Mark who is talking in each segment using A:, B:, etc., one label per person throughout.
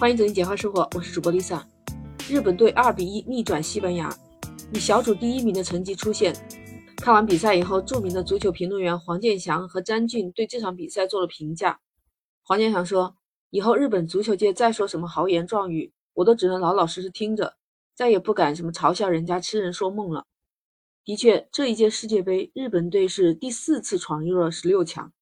A: 欢迎走进简化生活，我是主播 Lisa。日本队二比一逆转西班牙，以小组第一名的成绩出现。看完比赛以后，著名的足球评论员黄健翔和詹俊对这场比赛做了评价。黄健翔说：“以后日本足球界再说什么豪言壮语，我都只能老老实实听着，再也不敢什么嘲笑人家痴人说梦了。”的确，这一届世界杯，日本队是第四次闯入了十六强。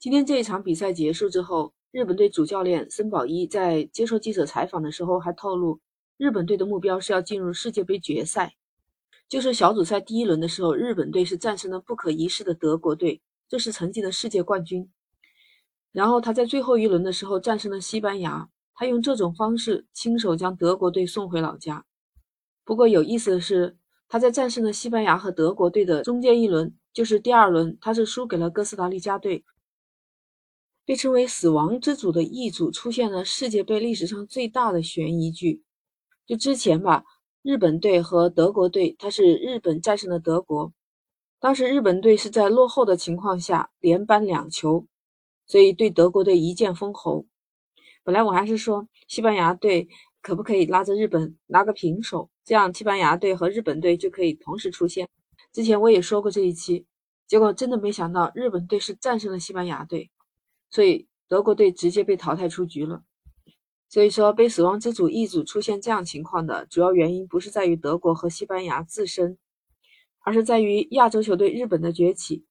A: 今天这一场比赛结束之后。日本队主教练森保一在接受记者采访的时候还透露，日本队的目标是要进入世界杯决赛。就是小组赛第一轮的时候，日本队是战胜了不可一世的德国队，这是曾经的世界冠军。然后他在最后一轮的时候战胜了西班牙，他用这种方式亲手将德国队送回老家。不过有意思的是，他在战胜了西班牙和德国队的中间一轮，就是第二轮，他是输给了哥斯达黎加队。被称为“死亡之组”的 E 组出现了世界杯历史上最大的悬疑剧。就之前吧，日本队和德国队，他是日本战胜了德国。当时日本队是在落后的情况下连扳两球，所以对德国队一剑封喉。本来我还是说西班牙队可不可以拉着日本拉个平手，这样西班牙队和日本队就可以同时出现。之前我也说过这一期，结果真的没想到日本队是战胜了西班牙队。所以德国队直接被淘汰出局了。所以说，被死亡之组一组出现这样情况的主要原因，不是在于德国和西班牙自身，而是在于亚洲球队日本的崛起。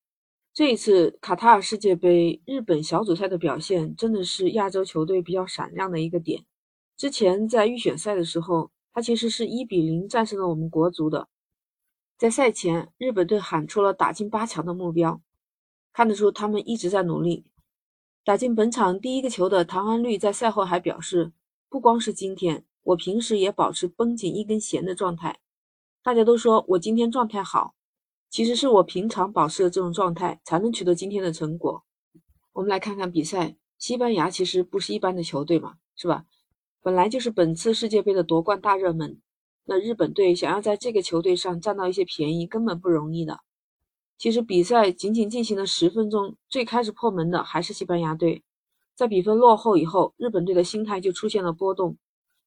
A: 这一次卡塔尔世界杯，日本小组赛的表现真的是亚洲球队比较闪亮的一个点。之前在预选赛的时候，他其实是一比零战胜了我们国足的。在赛前，日本队喊出了打进八强的目标，看得出他们一直在努力。打进本场第一个球的唐安绿在赛后还表示：“不光是今天，我平时也保持绷紧一根弦的状态。大家都说我今天状态好，其实是我平常保持的这种状态，才能取得今天的成果。”我们来看看比赛，西班牙其实不是一般的球队嘛，是吧？本来就是本次世界杯的夺冠大热门，那日本队想要在这个球队上占到一些便宜，根本不容易的。其实比赛仅仅进行了十分钟，最开始破门的还是西班牙队。在比分落后以后，日本队的心态就出现了波动，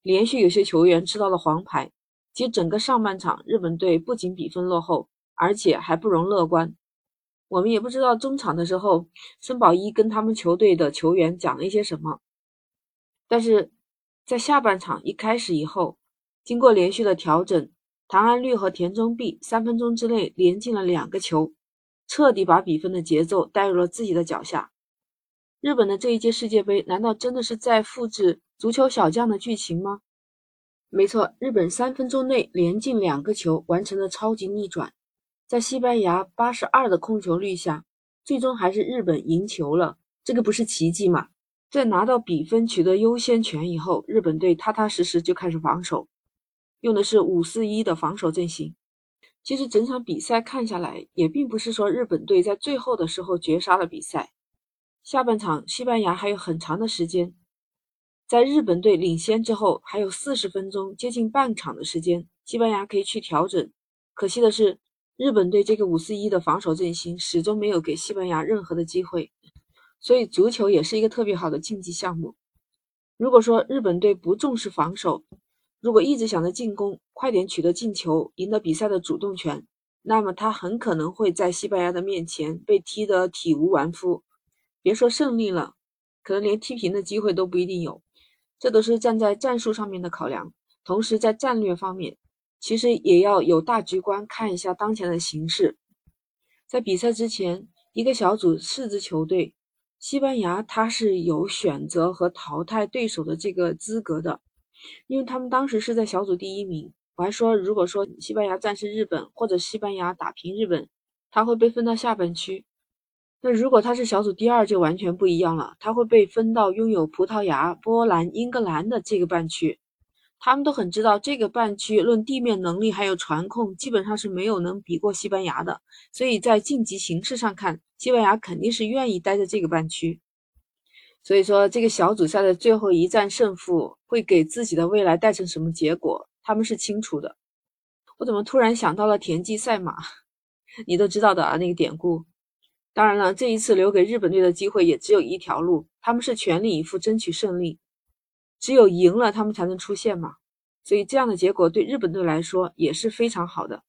A: 连续有些球员吃到了黄牌。其实整个上半场，日本队不仅比分落后，而且还不容乐观。我们也不知道中场的时候，森保一跟他们球队的球员讲了一些什么。但是在下半场一开始以后，经过连续的调整，唐安绿和田中碧三分钟之内连进了两个球。彻底把比分的节奏带入了自己的脚下。日本的这一届世界杯，难道真的是在复制足球小将的剧情吗？没错，日本三分钟内连进两个球，完成了超级逆转。在西班牙八十二的控球率下，最终还是日本赢球了。这个不是奇迹吗？在拿到比分、取得优先权以后，日本队踏踏实实就开始防守，用的是五四一的防守阵型。其实整场比赛看下来，也并不是说日本队在最后的时候绝杀了比赛。下半场，西班牙还有很长的时间，在日本队领先之后，还有四十分钟，接近半场的时间，西班牙可以去调整。可惜的是，日本队这个五四一的防守阵型始终没有给西班牙任何的机会。所以，足球也是一个特别好的竞技项目。如果说日本队不重视防守，如果一直想着进攻，快点取得进球，赢得比赛的主动权，那么他很可能会在西班牙的面前被踢得体无完肤。别说胜利了，可能连踢平的机会都不一定有。这都是站在战术上面的考量，同时在战略方面，其实也要有大局观，看一下当前的形势。在比赛之前，一个小组四支球队，西班牙它是有选择和淘汰对手的这个资格的。因为他们当时是在小组第一名，我还说，如果说西班牙战胜日本，或者西班牙打平日本，他会被分到下半区。那如果他是小组第二，就完全不一样了，他会被分到拥有葡萄牙、波兰、英格兰的这个半区。他们都很知道，这个半区论地面能力还有传控，基本上是没有能比过西班牙的。所以在晋级形势上看，西班牙肯定是愿意待在这个半区。所以说，这个小组赛的最后一战胜负会给自己的未来带成什么结果，他们是清楚的。我怎么突然想到了田忌赛马？你都知道的啊，那个典故。当然了，这一次留给日本队的机会也只有一条路，他们是全力以赴争取胜利。只有赢了他们才能出线嘛。所以这样的结果对日本队来说也是非常好的，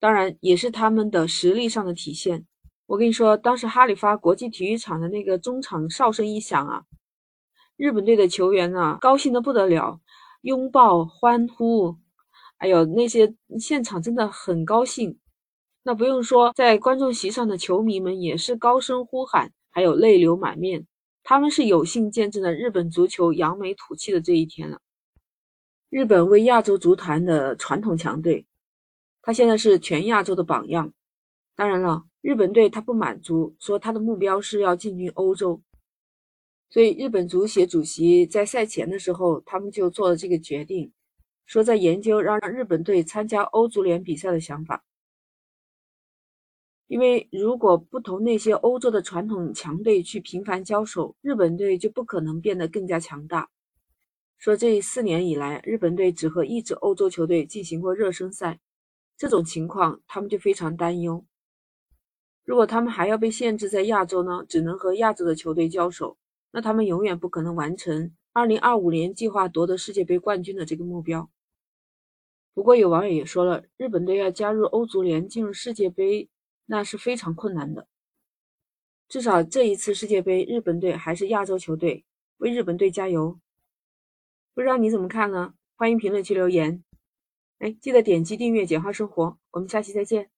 A: 当然也是他们的实力上的体现。我跟你说，当时哈里发国际体育场的那个中场哨声一响啊，日本队的球员啊高兴的不得了，拥抱欢呼，哎呦那些现场真的很高兴。那不用说，在观众席上的球迷们也是高声呼喊，还有泪流满面，他们是有幸见证了日本足球扬眉吐气的这一天了。日本为亚洲足坛的传统强队，他现在是全亚洲的榜样。当然了，日本队他不满足，说他的目标是要进军欧洲。所以日本足协主席在赛前的时候，他们就做了这个决定，说在研究让日本队参加欧足联比赛的想法。因为如果不同那些欧洲的传统强队去频繁交手，日本队就不可能变得更加强大。说这四年以来，日本队只和一支欧洲球队进行过热身赛，这种情况他们就非常担忧。如果他们还要被限制在亚洲呢，只能和亚洲的球队交手，那他们永远不可能完成2025年计划夺得世界杯冠军的这个目标。不过有网友也说了，日本队要加入欧足联进入世界杯，那是非常困难的。至少这一次世界杯，日本队还是亚洲球队，为日本队加油！不知道你怎么看呢？欢迎评论区留言。哎，记得点击订阅“简化生活”，我们下期再见。